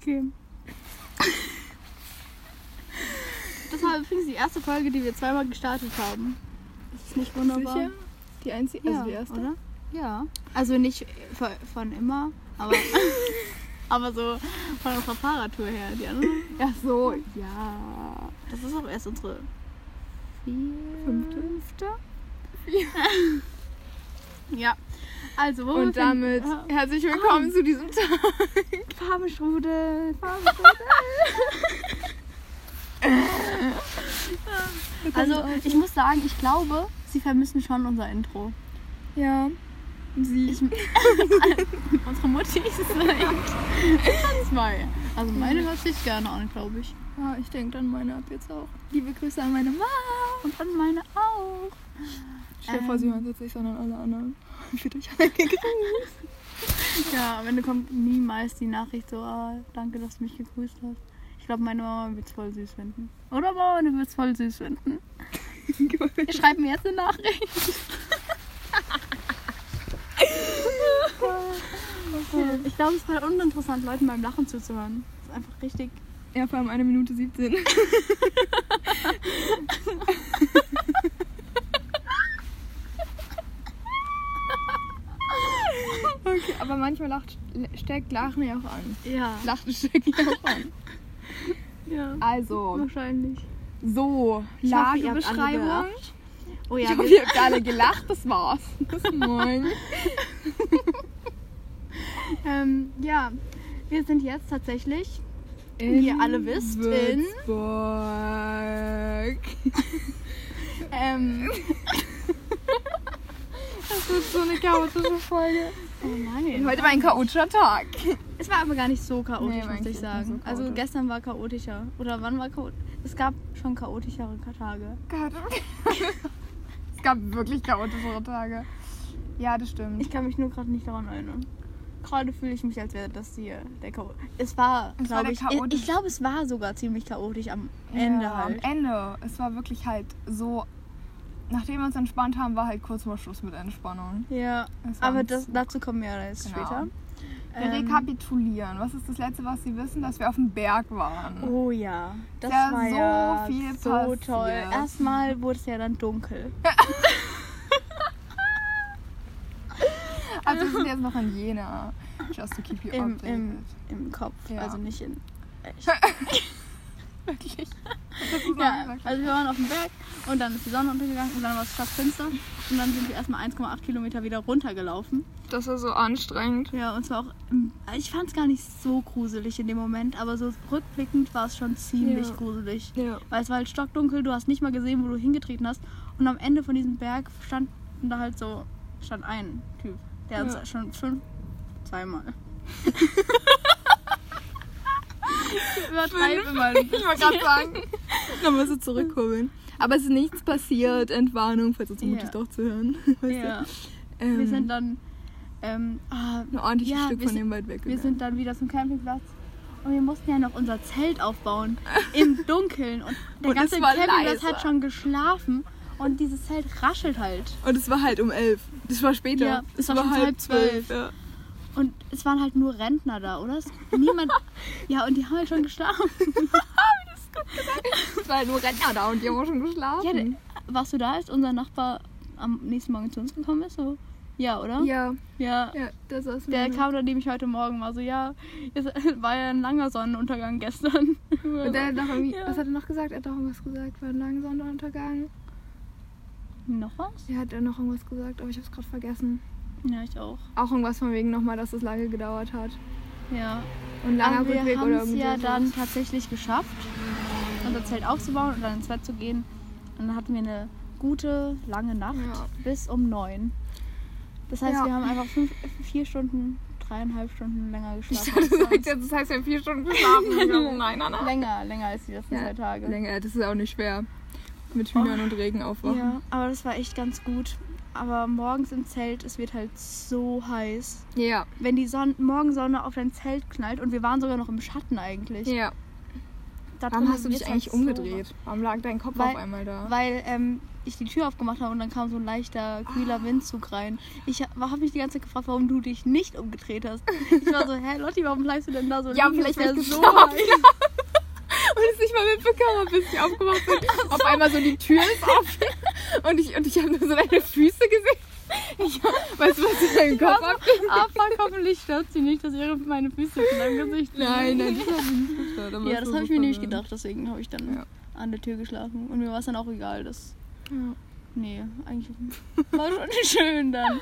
Okay. Das war übrigens die erste Folge, die wir zweimal gestartet haben. Das ist nicht wunderbar. Sicher? Die einzige, Ja, also die erste? oder? Ja. Also nicht von, immer, aber, aber so von unserer Fahrradtour her. Die andere, Ach so, ja. das ist auch erst unsere vier, Fünfte? fünfte? ja. Also, wo Und damit herzlich willkommen zu diesem Tag. Farbenstrudel, Farbenstrudel. also, ich muss sagen, ich glaube, sie vermissen schon unser Intro. Ja. Sie. Ich, unsere Mutti ganz mal. Also meine hört sich gerne an, glaube ich. Ja, ich denke an meine ab jetzt auch. Liebe Grüße an meine Mama. Und an meine auch. Stell dir vor, sie Ähm. hören jetzt nicht, sondern alle anderen. Ich euch alle gegrüßt. Ja, am Ende kommt niemals die Nachricht so, ah, danke, dass du mich gegrüßt hast. Ich glaube, meine Mama wird es voll süß finden. Oder Mama, du wirst es voll süß finden. Ihr schreibt mir jetzt eine Nachricht. Ich glaube, es ist voll uninteressant, Leuten beim Lachen zuzuhören. Das ist einfach richtig. Ja, vor allem eine Minute 17. okay, aber manchmal lacht, steckt Lachen ja auch an. Ja. Lachen steckt ja auch an. Ja. Also, Wahrscheinlich. so, Ich hoffe, Lagebeschreibung. Oh Ich ja, hoffe, wir, ihr habt alle gelacht, das war's. Bis morgen. ähm, ja, wir sind jetzt tatsächlich, Wie ihr alle wisst, in- Würzburg. ähm, Das wird so eine chaotische Folge. Oh nein. Heute war ein chaotischer Tag. Es war aber gar nicht so Nee, chaotisch, war muss ich sagen. so also gestern war chaotischer. Oder wann war chaotisch? Es gab schon chaotischere Tage. Es gab wirklich chaotischere Tage. Ja, das stimmt. Ich kann mich nur gerade nicht daran erinnern. Gerade fühle ich mich, als wäre das hier der Chaot. Es war, glaube ich, chaotisch- ich glaube, es war sogar ziemlich chaotisch am Ende ja, halt. Am Ende. Es war wirklich halt so. Nachdem wir uns entspannt haben, war halt kurz vor Schluss mit Entspannung. Ja, aber das, dazu kommen wir jetzt Genau. später. Wir Ähm, rekapitulieren. Was ist das Letzte, was Sie wissen? Dass wir auf dem Berg waren. Oh ja, das Ja, war so ja viel so passiert. toll. Erstmal wurde es ja dann dunkel. Also wir sind jetzt noch in Jena. Just to keep you Im, updated. im, Im Kopf, Ja. also nicht in echt. Wirklich. Ja, also wir waren auf dem Berg und dann ist die Sonne untergegangen und dann war es fast finster und dann sind wir erstmal 1,8 Kilometer wieder runtergelaufen. Das war so anstrengend. Ja, und zwar auch, im- ich fand es gar nicht so gruselig in dem Moment, aber so rückblickend war es schon ziemlich Ja. gruselig. Ja. Weil es war halt stockdunkel, du hast nicht mal gesehen, wo du hingetreten hast und am Ende von diesem Berg stand da halt so, stand ein Typ, der uns Ja. schon fünf, zweimal. ich übertreibe mal Ich wollte gerade sagen. Nochmal so zurückholen. Aber es ist nichts passiert. Entwarnung, falls uns mutig Ja. doch zu hören. Weißt Ja. du? Ähm, Wir sind dann, ähm, ah, ein ordentliches ja, Stück von dem weit weg. wir sind dann wieder zum Campingplatz und wir mussten ja noch unser Zelt aufbauen im Dunkeln und der Und ganze war Campingplatz hat schon geschlafen und dieses Zelt raschelt halt. Und es war halt um elf. Das war später. Ja, es war schon halb zwölf. Ja. Und es waren halt nur Rentner da, oder? Es, niemand. ja, und die haben halt schon geschlafen. Es war halt nur Rentner da und die haben auch schon geschlafen. Ja, warst du da, als unser Nachbar am nächsten Morgen zu uns gekommen ist? So? Ja, oder? ja, Ja. ja, das ist Der kam dann nämlich heute Morgen mal so, ja, es war ja ein langer Sonnenuntergang gestern. Und der hat noch irgendwie, Ja. was hat er noch gesagt? Er hat doch irgendwas gesagt, war ein langer Sonnenuntergang. Noch was? Er hat er noch irgendwas gesagt, aber ich hab's gerade vergessen. Ja, ich auch. Auch irgendwas von wegen nochmal, dass es lange gedauert hat. Ja. Und langer Aber wir Rückweg haben oder es irgendwie ja so. dann tatsächlich geschafft, unser Zelt aufzubauen und dann ins Bett zu gehen. Und dann hatten wir eine gute, lange Nacht Ja. bis um neun. Das heißt, Ja. wir haben einfach fünf, vier Stunden, dreieinhalb Stunden länger geschlafen. das heißt, jetzt- das heißt, wir haben vier Stunden geschlafen. Nein, nein, nein. länger, länger als die letzten zwei Tage. Länger, das ist auch nicht schwer. Mit Hühnern und Regen aufwachen. Ja, aber das war echt ganz gut. Aber morgens im Zelt, es wird halt so heiß. Ja. Wenn die Sonne, Morgensonne auf dein Zelt knallt und wir waren sogar noch im Schatten eigentlich. Ja. Warum hast du dich wird's eigentlich halt so umgedreht? Warum lag dein Kopf Weil- auf einmal da? Weil ähm, ich die Tür aufgemacht habe und dann kam so ein leichter, kühler Ah. Windzug rein. Ich habe mich die ganze Zeit gefragt, warum du dich nicht umgedreht hast. Ich war so, hä, Lotti, warum bleibst du denn da so Ja, liegen? vielleicht Das wär weil ich so heiß. Und es nicht mal mitbekommen habe, bis ich aufgewacht bin. Auf einmal so die Tür ist offen und ich, und ich habe nur so deine Füße gesehen. Ich, weißt du, was in deinem Kopf? Ah, fuck, hoffentlich stört sie nicht, dass ihre meine Füße in deinem Gesicht sind. Nein, nein, das habe ich nicht gestört. aber Ja, das habe ich so mir nämlich gedacht, deswegen habe ich dann Ja. an der Tür geschlafen. Und mir war es dann auch egal, dass. Ja. Nee, eigentlich war schon schön dann.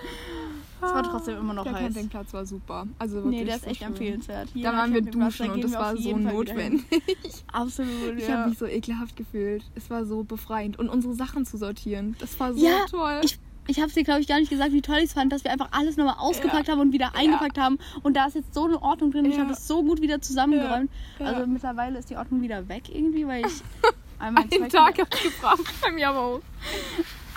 Es war trotzdem immer noch Der heiß. Campingplatz war super. Also wirklich Nee, der ist echt schön. empfehlenswert. Da Jeder waren wir da duschen und das war so Fall notwendig. Absolut, Ich ja. habe mich so ekelhaft gefühlt. Es war so befreiend. Und unsere Sachen zu sortieren, das war so Ja, toll. Ich, ich habe es dir, glaube ich, gar nicht gesagt, wie toll ich es fand, dass wir einfach alles nochmal ausgepackt haben und wieder eingepackt haben. Und da ist jetzt so eine Ordnung drin. Ich Ja. habe das so gut wieder zusammengeräumt. Ja. Also mittlerweile ist die Ordnung wieder weg irgendwie, weil ich einmal in Einen Tag gebraucht. Bei mir aber auch.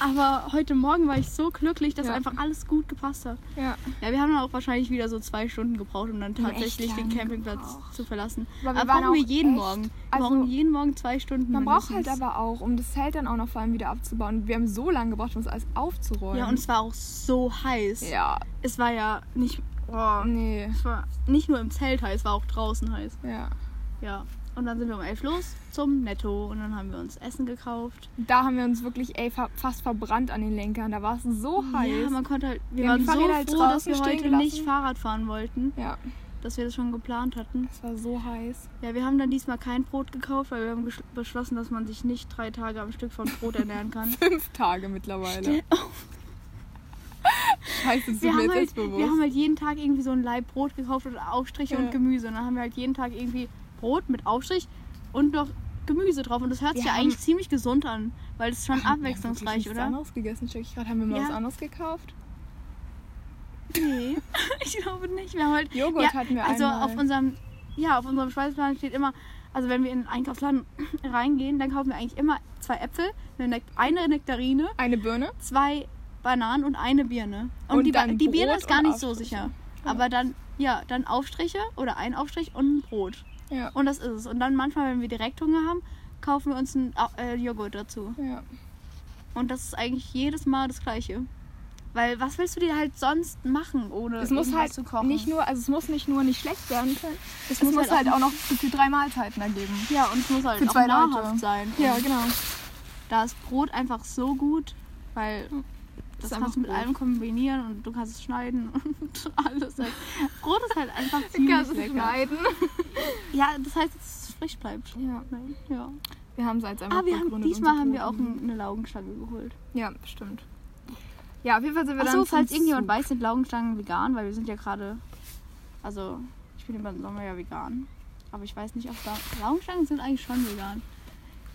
Aber heute Morgen war ich so glücklich, dass Ja. einfach alles gut gepasst hat. Ja. Ja, wir haben dann auch wahrscheinlich wieder so zwei Stunden gebraucht, um dann tatsächlich den Campingplatz gebraucht. zu verlassen. Aber wir Aber waren brauchen wir jeden echt- Morgen. Wir also- brauchen jeden Morgen zwei Stunden. Man braucht halt aber auch, um das Zelt dann auch noch vor allem wieder abzubauen. Wir haben so lange gebraucht, um das alles aufzuräumen. Ja, und es war auch so heiß. Ja. Es war ja nicht. Oh, Nee. es war nicht nur im Zelt heiß, es war auch draußen heiß. Ja. Ja. Und dann sind wir um elf los zum Netto und dann haben wir uns Essen gekauft. Da haben wir uns wirklich ey, fa fast verbrannt an den Lenkern. Da war es so heiß. Ja, man konnte halt. Wir, Wir waren so halt froh, dass wir heute gelassen. nicht Fahrrad fahren wollten, ja, dass wir das schon geplant hatten. es war so heiß. Ja, wir haben dann diesmal kein Brot gekauft, weil wir haben beschlossen, dass man sich nicht drei Tage am Stück von Brot ernähren kann. Fünf Tage mittlerweile. Scheiße, das Wir haben, halt, wir haben halt jeden Tag irgendwie so ein Laib Brot gekauft und Aufstriche Ja. und Gemüse. Und dann haben wir halt jeden Tag irgendwie Brot mit Aufstrich und noch Gemüse drauf. Und das hört sich Wir ja haben- eigentlich ziemlich gesund an, weil es schon Wir haben abwechslungsreich, wirklich nichts oder? anderes gegessen, check ich gerade. Haben wir mal Ja. was anderes gekauft? Nee, ich glaube nicht. Wir haben halt Joghurt ja, hatten wir Also einmal. auf unserem, ja, auf unserem Speiseplan steht immer, also wenn wir in den Einkaufsladen reingehen, dann kaufen wir eigentlich immer zwei Äpfel, eine, eine Nektarine, Eine Birne? zwei Bananen und eine Birne. Und, Und die, Ba- die Birne ist gar nicht so sicher. Aber dann, ja, dann Aufstriche oder ein Aufstrich und ein Brot. Ja. Und das ist es. Und dann manchmal, wenn wir direkt Hunger haben, kaufen wir uns einen äh, Joghurt dazu. ja. Und das ist eigentlich jedes Mal das Gleiche. Weil was willst du dir halt sonst machen, ohne Es muss halt zu kochen? nicht nur, also es muss nicht nur nicht schlecht werden können. es Es muss, halt, auch noch für drei Mahlzeiten ergeben. Ja, und es muss halt Für auch zwei nahrhaft Leute. sein. Ja, genau. Da ist Brot einfach so gut, weil das ist kannst du mit Brot. allem kombinieren und du kannst es schneiden und alles. Halt. Brot ist halt einfach ziemlich Kannst du lecker. schneiden. Ja, das heißt, dass es frisch bleibt. Ja. Ja. Wir haben es jetzt einfach Ah, wir haben, diesmal haben wir auch eine Laugenstange geholt. Ja, stimmt. Ja, auf jeden Fall sind wir Achso, dann falls irgendjemand Zug. weiß, sind Laugenstangen vegan, weil wir sind ja gerade. Also, ich bin über den Sommer ja vegan. Aber ich weiß nicht, ob da. Laugenstangen sind eigentlich schon vegan.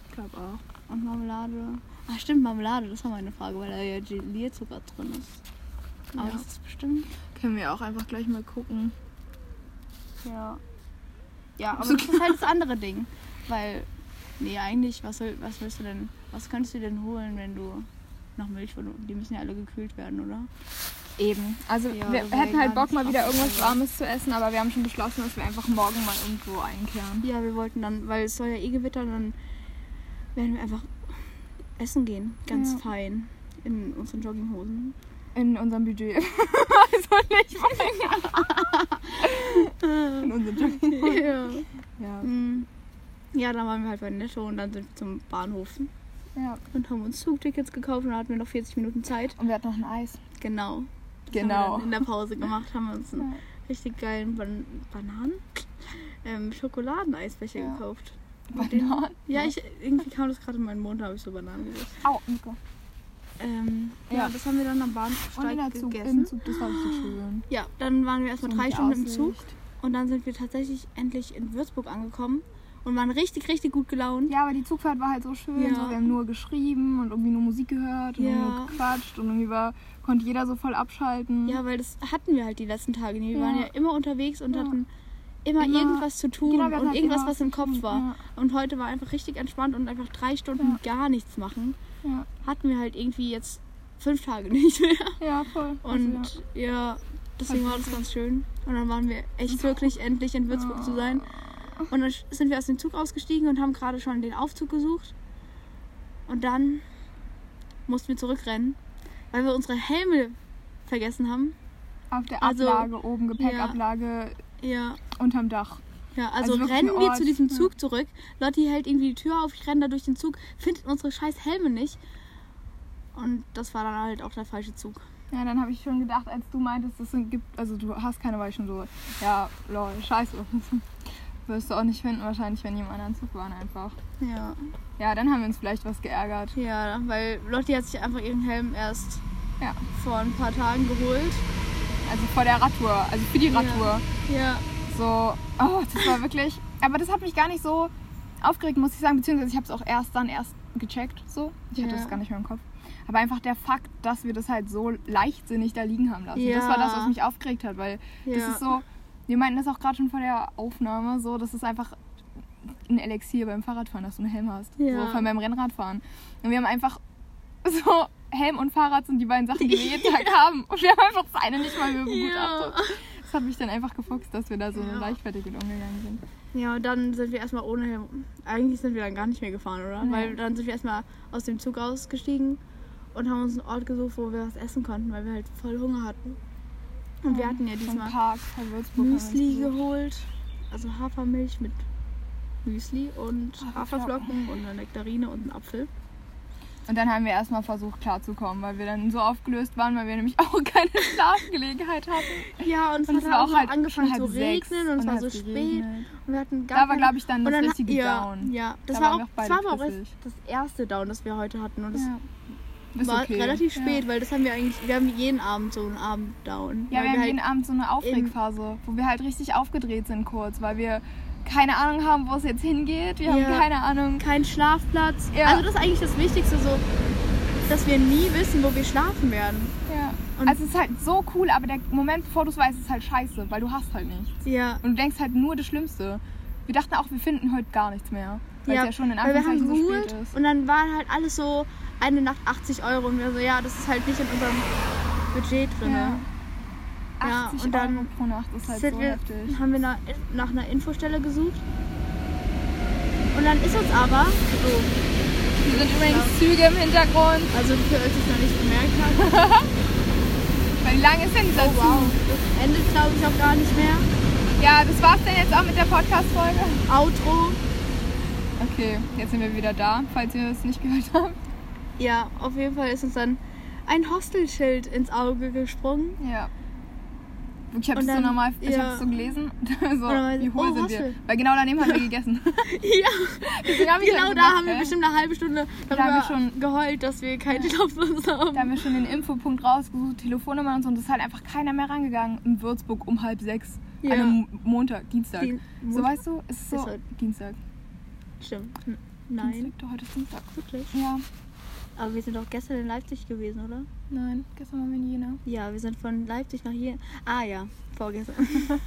Ich glaube auch. Und Marmelade. Ah, stimmt, Marmelade, das war meine Frage, weil da ja Gelierzucker drin ist. Aber Ja. das ist bestimmt. Können wir auch einfach gleich mal gucken. Ja. Ja, aber So das ist halt das andere Ding. Weil, nee, eigentlich, was, soll, was willst du denn, was könntest du denn holen, wenn du noch Milch, die müssen ja alle gekühlt werden, oder? Eben. Also Ja, wir hätten halt Bock, mal wieder irgendwas Warmes zu essen, aber wir haben schon beschlossen, dass wir einfach morgen mal irgendwo einkehren. Ja, wir wollten dann, weil es soll ja eh gewittern, dann werden wir einfach essen gehen. Ganz Ja. fein. In unseren Jogginghosen. In unserem Budget. also nicht mein. In unserem Budget. ja. Ja. Mm. Ja, dann waren wir halt bei Netto und dann sind wir zum Bahnhof ja. und haben uns Zugtickets gekauft und dann hatten wir noch 40 Minuten Zeit. Und wir hatten noch ein Eis. Genau. Das Genau. In der Pause gemacht, haben wir uns einen Ja. richtig geilen Ban Bananen, ähm, Schokoladeneisbecher Ja. gekauft. Bananen? Ja, ich irgendwie kam das gerade in meinen Mund, da habe ich so Bananen gegessen. Au, Nico. Ähm, ja. Ja. das haben wir dann am Bahnsteig Zug, gegessen. im Zug, das war richtig schön. Ja, dann waren wir erstmal So drei Stunden im Aussicht. Zug und dann sind wir tatsächlich endlich in Würzburg angekommen und waren richtig, richtig gut gelaunt. Ja, aber die Zugfahrt war halt so schön. Ja. So, wir haben nur geschrieben und irgendwie nur Musik gehört und Ja. nur gequatscht und irgendwie war, konnte jeder so voll abschalten. Ja, weil das hatten wir halt die letzten Tage nie. Wir Ja. waren ja immer unterwegs und Ja. hatten immer, Immer- irgendwas zu tun Genau, und halt irgendwas, immer was im Kopf tun, war. ja. Und heute war einfach richtig entspannt und einfach drei Stunden gar nichts machen. Ja, Hatten wir halt irgendwie jetzt fünf Tage nicht mehr. ja voll. Und also, ja, deswegen war das ganz schön. Und dann waren wir echt glücklich, endlich in Würzburg zu sein. Und dann sind wir aus dem Zug ausgestiegen und haben gerade schon den Aufzug gesucht. Und dann mussten wir zurückrennen, weil wir unsere Helme vergessen haben. Auf der Also, Ablage oben, Gepäckablage Ja, unterm Dach. ja, also, Also rennen wir zu diesem ja. Zug zurück. Lotti hält irgendwie die Tür auf, ich renne da durch den Zug, findet unsere scheiß Helme nicht. Und das war dann halt auch der falsche Zug. Ja, dann habe ich schon gedacht, als du meintest, es gibt, also du hast keine, ich schon so, ja, lol, scheiße. Wirst du auch nicht finden, wahrscheinlich, wenn die im anderen Zug waren einfach. Ja. Ja, dann haben wir uns vielleicht was geärgert. Ja, weil Lotti hat sich einfach ihren Helm erst Ja. vor ein paar Tagen geholt. Also vor der Radtour, also für die Ja. Radtour. Ja. So, oh, das war wirklich. Aber das hat mich gar nicht so aufgeregt, muss ich sagen. Beziehungsweise ich habe es auch erst dann erst gecheckt. So, ich hatte Ja. das gar nicht mehr im Kopf. Aber einfach der Fakt, dass wir das halt so leichtsinnig da liegen haben lassen. Ja. Das war das, was mich aufgeregt hat, weil das Ja. ist so. Wir meinten das auch gerade schon vor der Aufnahme, so, das ist einfach ein Elixier beim Fahrradfahren, dass du einen Helm hast. Ja. So, vor allem beim Rennradfahren. Und wir haben einfach so. Helm und Fahrrad sind die beiden Sachen, die wir jeden Tag haben. Und wir haben einfach das eine nicht mal begutachtet. Das hat mich dann einfach gefuchst, dass wir da so Ja. leichtfertig mit umgegangen sind. Ja, und dann sind wir erstmal ohne Helm. Eigentlich sind wir dann gar nicht mehr gefahren, oder? Nee. Weil dann sind wir erstmal aus dem Zug ausgestiegen und haben uns einen Ort gesucht, wo wir was essen konnten, weil wir halt voll Hunger hatten. Und wir hatten ja diesmal Park Müsli geholt. Also Hafermilch mit Müsli und Haferflocken. Haferflocken und eine Nektarine und einen Apfel. Und dann haben wir erstmal versucht klarzukommen, weil wir dann so aufgelöst waren, weil wir nämlich auch keine Schlafgelegenheit hatten. Ja, und es Und hat es war auch halt angefangen zu regnen und es war dann so spät. geregnet. Und wir hatten gar Da war, glaube ich, dann und das dann, richtige ja, Down. Ja, das Da war auch, das war aber auch das erste Down, das wir heute hatten. Und das Ja. Ist war okay. relativ spät, Ja. weil das haben wir eigentlich, wir haben jeden Abend so einen Abend Down. Ja, wir haben halt, jeden Abend so eine Aufregphase, wo wir halt richtig aufgedreht sind kurz, weil wir keine Ahnung haben, wo es jetzt hingeht. Wir Ja. haben keine Ahnung. keinen Schlafplatz. Ja. Also das ist eigentlich das Wichtigste, so, dass wir nie wissen, wo wir schlafen werden. Ja. Und- also es ist halt so cool, aber der Moment, bevor du es weißt, ist halt scheiße, weil du hast halt nichts. Ja. Und du denkst halt nur das Schlimmste. Wir dachten auch, wir finden heute gar nichts mehr. Weil es ja schon in weil wir haben so geholt spät ist. und dann waren halt alles so eine Nacht 80 Euro und wir so, ja, das ist halt nicht in unserem Budget drin. Ja. Ja, 80 und dann Euro pro Nacht ist halt so wir, heftig. haben wir nach, nach einer Infostelle gesucht. Und dann ist uns aber, so, Hier sind übrigens Züge im Hintergrund. also für euch es noch nicht bemerkt habt, Wie lang ist denn dieser oh wow, Zug? das endet glaube ich auch gar nicht mehr. Ja, das war's denn jetzt auch mit der Podcast-Folge. Outro. Okay, jetzt sind wir wieder da, falls ihr es nicht gehört habt. Ja, auf jeden Fall ist uns dann ein Hostelschild ins Auge gesprungen. Ja. Ich habe es so normal, ich ja. habe es so gelesen. so, wie hohl oh, sind wir? Weil genau daneben haben wir gegessen. Ja, genau dann da haben wir hä? bestimmt eine halbe Stunde Da haben wir darüber schon- geheult, dass wir keinen Schlafplatz haben. Da haben wir schon den Infopunkt rausgesucht, Telefonnummern und so. Und es ist halt einfach keiner mehr rangegangen in Würzburg um halb sechs. Ja. An einem Montag, Dienstag. Die- so weißt du, es ist so Ist Dienstag. Stimmt. Nein, Dienstag, doch, heute ist Dienstag. wirklich. Ja, Aber wir sind doch gestern in Leipzig gewesen, oder? nein, gestern waren wir in Jena. Ja, wir sind von Leipzig nach hier. Ah ja, vorgestern.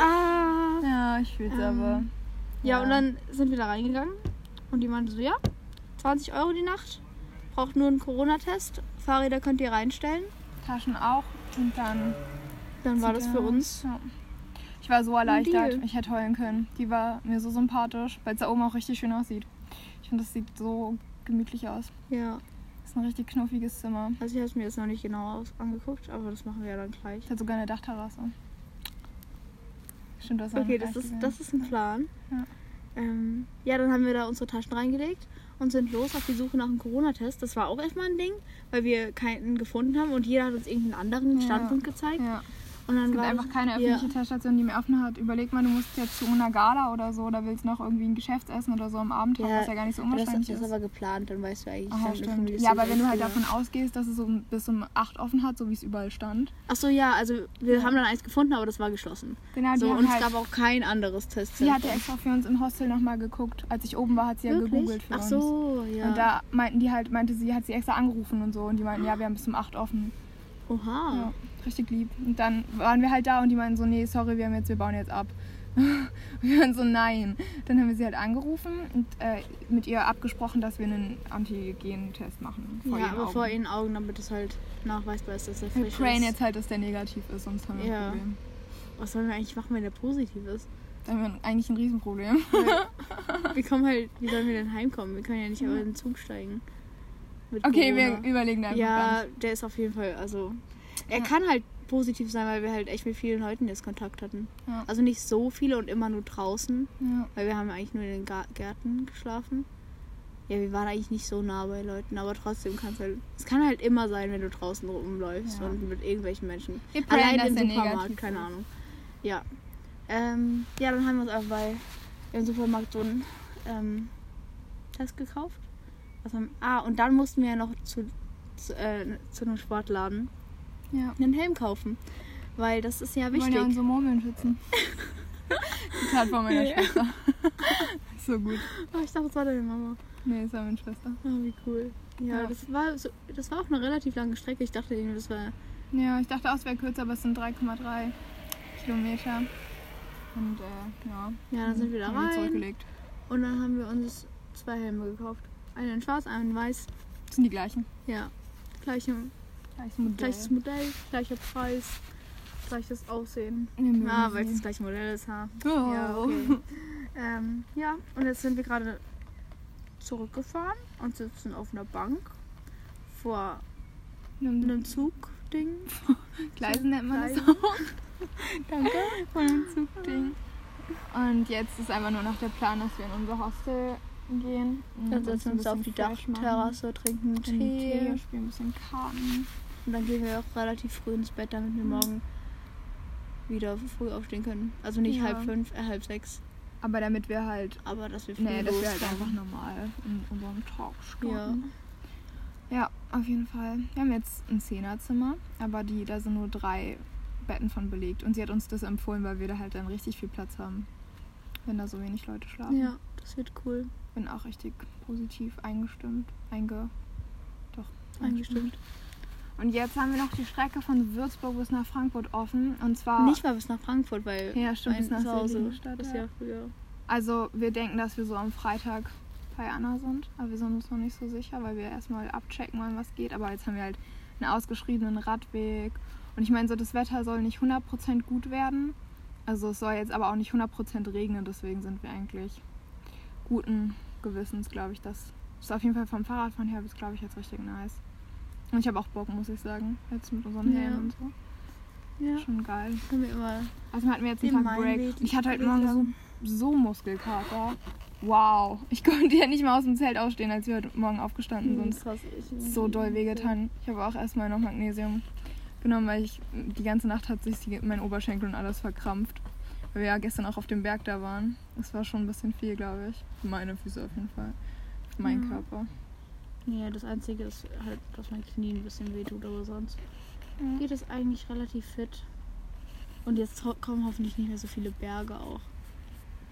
ah. Ja, ich fühl's Ähm, aber. Ja, und dann sind wir da reingegangen und die meinte so, ja, 20 Euro die Nacht, braucht nur einen Corona-Test, Fahrräder könnt ihr reinstellen. Taschen auch und dann. Dann war das für uns. Ja. Ich war so erleichtert. Ich hätte heulen können. Die war mir so sympathisch, weil es da oben auch richtig schön aussieht. Ich finde, das sieht so gemütlich aus. Ja, Das ist ein richtig knuffiges Zimmer. also ich habe mir jetzt noch nicht genau angeguckt, aber das machen wir ja dann gleich. Es hat sogar eine Dachterrasse. Stimmt, das Okay, das ist, das ist ein Plan. Ja. Ähm, ja, dann haben wir da unsere Taschen reingelegt und sind los auf die Suche nach einem Corona-Test. Das war auch erstmal ein Ding, weil wir keinen gefunden haben und jeder hat uns irgendeinen anderen Ja. Standpunkt gezeigt. Ja. Und dann Es gibt einfach keine ja. öffentliche Teststation, die mir offen hat. Überleg mal, du musst jetzt zu einer Gala oder so oder willst noch irgendwie ein Geschäftsessen oder so am Abend haben, Ja, was ja gar nicht so Das unwahrscheinlich ist ist. aber geplant, dann weißt du eigentlich. Aha, stimmt. Ja, aber wenn du halt davon ausgehst, dass es um, bis um 8 offen hat, so wie es überall stand. Ach so, ja, also wir Ja. haben dann eins gefunden, aber das war geschlossen. Genau, so, und es halt, gab auch kein anderes sie Testzentrum. hatte extra für uns im Hostel nochmal geguckt. Als ich oben war, hat sie ja Wirklich? gegoogelt für Ach uns. so, ja. Und da meinten die halt, meinte sie, hat sie extra angerufen und so. Und die meinten, ja, wir haben bis um 8 offen. Oha. Ja, richtig lieb. Und dann waren wir halt da und die meinten so, nee, sorry, wir haben jetzt, wir bauen jetzt ab. wir waren so, nein. Dann haben wir sie halt angerufen und äh, mit ihr abgesprochen, dass wir einen Antigen-Test machen. Ja, ihren aber Augen. vor ihren Augen, damit es halt nachweisbar ist, dass er Wir frisch prayen ist. jetzt halt, dass der negativ ist, sonst haben wir Ja. ein Problem. Was sollen wir eigentlich machen, wenn der positiv ist? Da haben wir eigentlich ein Riesenproblem. Weil wir kommen halt, wie sollen wir denn heimkommen? Wir können ja nicht einfach in den Zug steigen. Mit Okay, Corona. wir überlegen da Ja, der ist auf jeden Fall, also. Er Ja. kann halt positiv sein, weil wir halt echt mit vielen Leuten jetzt Kontakt hatten. Ja. Also nicht so viele und immer nur draußen, Ja. weil wir haben eigentlich nur in den Gärten geschlafen. Ja, wir waren eigentlich nicht so nah bei Leuten, aber trotzdem kann es halt. Es kann halt immer sein, wenn du draußen rumläufst Ja. und mit irgendwelchen Menschen. Wir Allein im Supermarkt, keine ist. Ahnung. Ja. Ähm, ja, dann haben wir uns einfach bei im Supermarkt so einen ähm, Test gekauft. Was haben, ah, und dann mussten wir ja noch zu, zu, äh, zu einem Sportladen Ja. einen Helm kaufen. Weil das ist ja Wir wollen wichtig. ja unsere Murmeln schützen. Zitat von meiner Ja. Schwester. so gut. oh, ich dachte, das war deine Mama. Nee, ist ja meine Schwester. Oh, wie cool. Ja, Ja. Das, war so, das war auch eine relativ lange Strecke. Ich dachte irgendwie, das war. Ja, ich dachte auch, es wäre kürzer, aber es sind 3,3 Kilometer. Und äh, ja. Ja, dann sind wir da rein. zurückgelegt. Und dann haben wir uns zwei Helme gekauft. Einen in schwarz, einen in weiß. Das sind die gleichen. Ja. Gleiche, Gleiches Modell. gleiches Modell, gleicher Preis, gleiches Aussehen. Ja, sie. weil es das gleiche Modell ist, ha. Oh. Ja, okay. ähm, ja, und jetzt sind wir gerade zurückgefahren und sitzen auf einer Bank vor Nimm einem Zugding. Gleisen nennt man das Gleisen. auch. Danke. Von einem Zugding. Und jetzt ist einfach nur noch der Plan, dass wir in unser Hostel gehen. und Dann uns setzen wir uns auf die. Dachterrasse, trinken Tee. Tee, spielen ein bisschen Karten. Und dann gehen wir auch relativ früh ins Bett, damit wir Mhm. morgen wieder früh aufstehen können. Also nicht Ja. halb fünf, äh, halb sechs. Aber damit wir halt, Aber dass wir früh nee, dass wir halt einfach normal in unserem Talk Ja. starten. Ja, auf jeden Fall. Wir haben jetzt ein Zehnerzimmer, aber die, da sind nur drei Betten von belegt. Und sie hat uns das empfohlen, weil wir da halt dann richtig viel Platz haben, wenn da so wenig Leute schlafen. Ja, das wird cool. Bin auch richtig positiv eingestimmt, einge... Doch, Eingestimmt. Und jetzt haben wir noch die Strecke von Würzburg bis nach Frankfurt offen. Und zwar... Nicht mal bis nach Frankfurt, weil Ja, stimmt, bis nach Zuhause Seligenstadt, ist ja früher. Also wir denken, dass wir so am Freitag bei Anna sind, aber wir sind uns noch nicht so sicher, weil wir erstmal abchecken wollen, was geht. Aber jetzt haben wir halt einen ausgeschriebenen Radweg. Und ich meine, so das Wetter soll nicht 100% gut werden. Also es soll jetzt aber auch nicht 100% regnen, deswegen sind wir eigentlich guten Gewissens, glaube ich, dass es auf jeden Fall vom Fahrradfahren her ist, glaube ich, jetzt richtig nice. Und ich habe auch Bock, muss ich sagen, jetzt mit unserem Ja. Helm und so. Ja, Schon geil. können wir immer Also hatten jetzt den einen Tag Break. Weg Ich hatte heute. Morgen so, so Muskelkater. Wow. Ich konnte ja nicht mal aus dem Zelt ausstehen, als wir heute Morgen aufgestanden sind. krass. Ich, So doll wehgetan. Ich habe auch erstmal noch Magnesium genommen, weil ich die ganze Nacht hat sich mein Oberschenkel und alles verkrampft. Weil wir ja gestern auch auf dem Berg da waren. Das war schon ein bisschen viel, glaube ich. Für meine Füße auf jeden Fall. Für meinen Mhm. Körper. Ja, das Einzige ist halt, dass mein Knie ein bisschen wehtut, aber sonst Ja. geht es eigentlich relativ fit. Und jetzt kommen hoffentlich nicht mehr so viele Berge auch.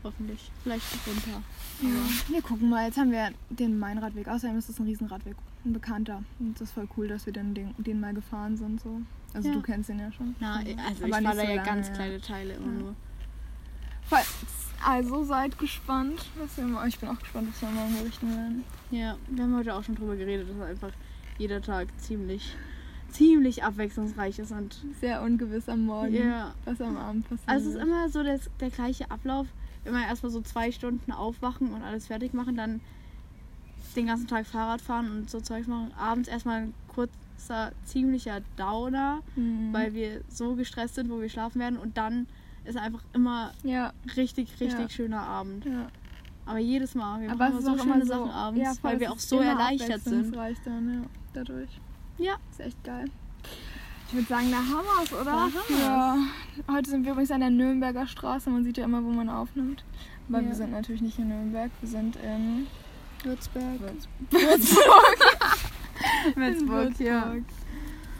Hoffentlich. Vielleicht runter. Ja, wir gucken mal. Jetzt haben wir den Mainradweg. Außerdem ist das ein Riesenradweg. Ein bekannter. Und das ist voll cool, dass wir dann den, den mal gefahren sind. So. Also Ja. du kennst ihn ja schon. Na, also Aber ich fahre da so ja lange, ganz ja. kleine Teile immer nur. Also seid gespannt. Was wir, mal- ich bin auch gespannt, was wir morgen berichten werden. Ja, wir haben heute auch schon drüber geredet, dass einfach jeder Tag ziemlich, ziemlich abwechslungsreich ist und Sehr ungewiss am Morgen, ja. was am Abend passiert. Also es ist immer so der, der gleiche Ablauf. Immer erstmal so zwei Stunden aufwachen und alles fertig machen, dann den ganzen Tag Fahrrad fahren und so Zeug machen. Abends erstmal ein kurzer, ziemlicher Downer, Mhm. weil wir so gestresst sind, wo wir schlafen werden. Und dann ist einfach immer ja, richtig, richtig Ja. schöner Abend. ja. Aber jedes Mal. Wir Aber machen so schöne immer so, Sachen abends, weil wir auch so erleichtert sind. Dann, ja, dadurch. Ja. Ist echt geil. Ich würde sagen, da haben wir es, oder? Ja. Heute sind wir übrigens an der Nürnberger Straße. Man sieht ja immer, wo man aufnimmt. Aber wir sind natürlich nicht in Nürnberg. Wir sind in Würzburg. Würzburg. Würzburg, ja.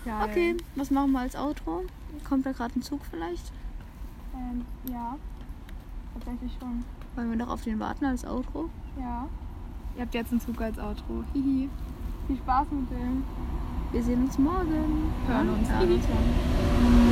ja. Okay, was machen wir als Outro? Kommt da gerade ein Zug vielleicht? Ähm, ja. Tatsächlich schon. Wollen wir noch auf den warten als Outro? Ja. Ihr habt jetzt einen Zug als Outro. Hihi. Viel Spaß mit dem. Wir sehen uns morgen. Hören uns. Hören uns.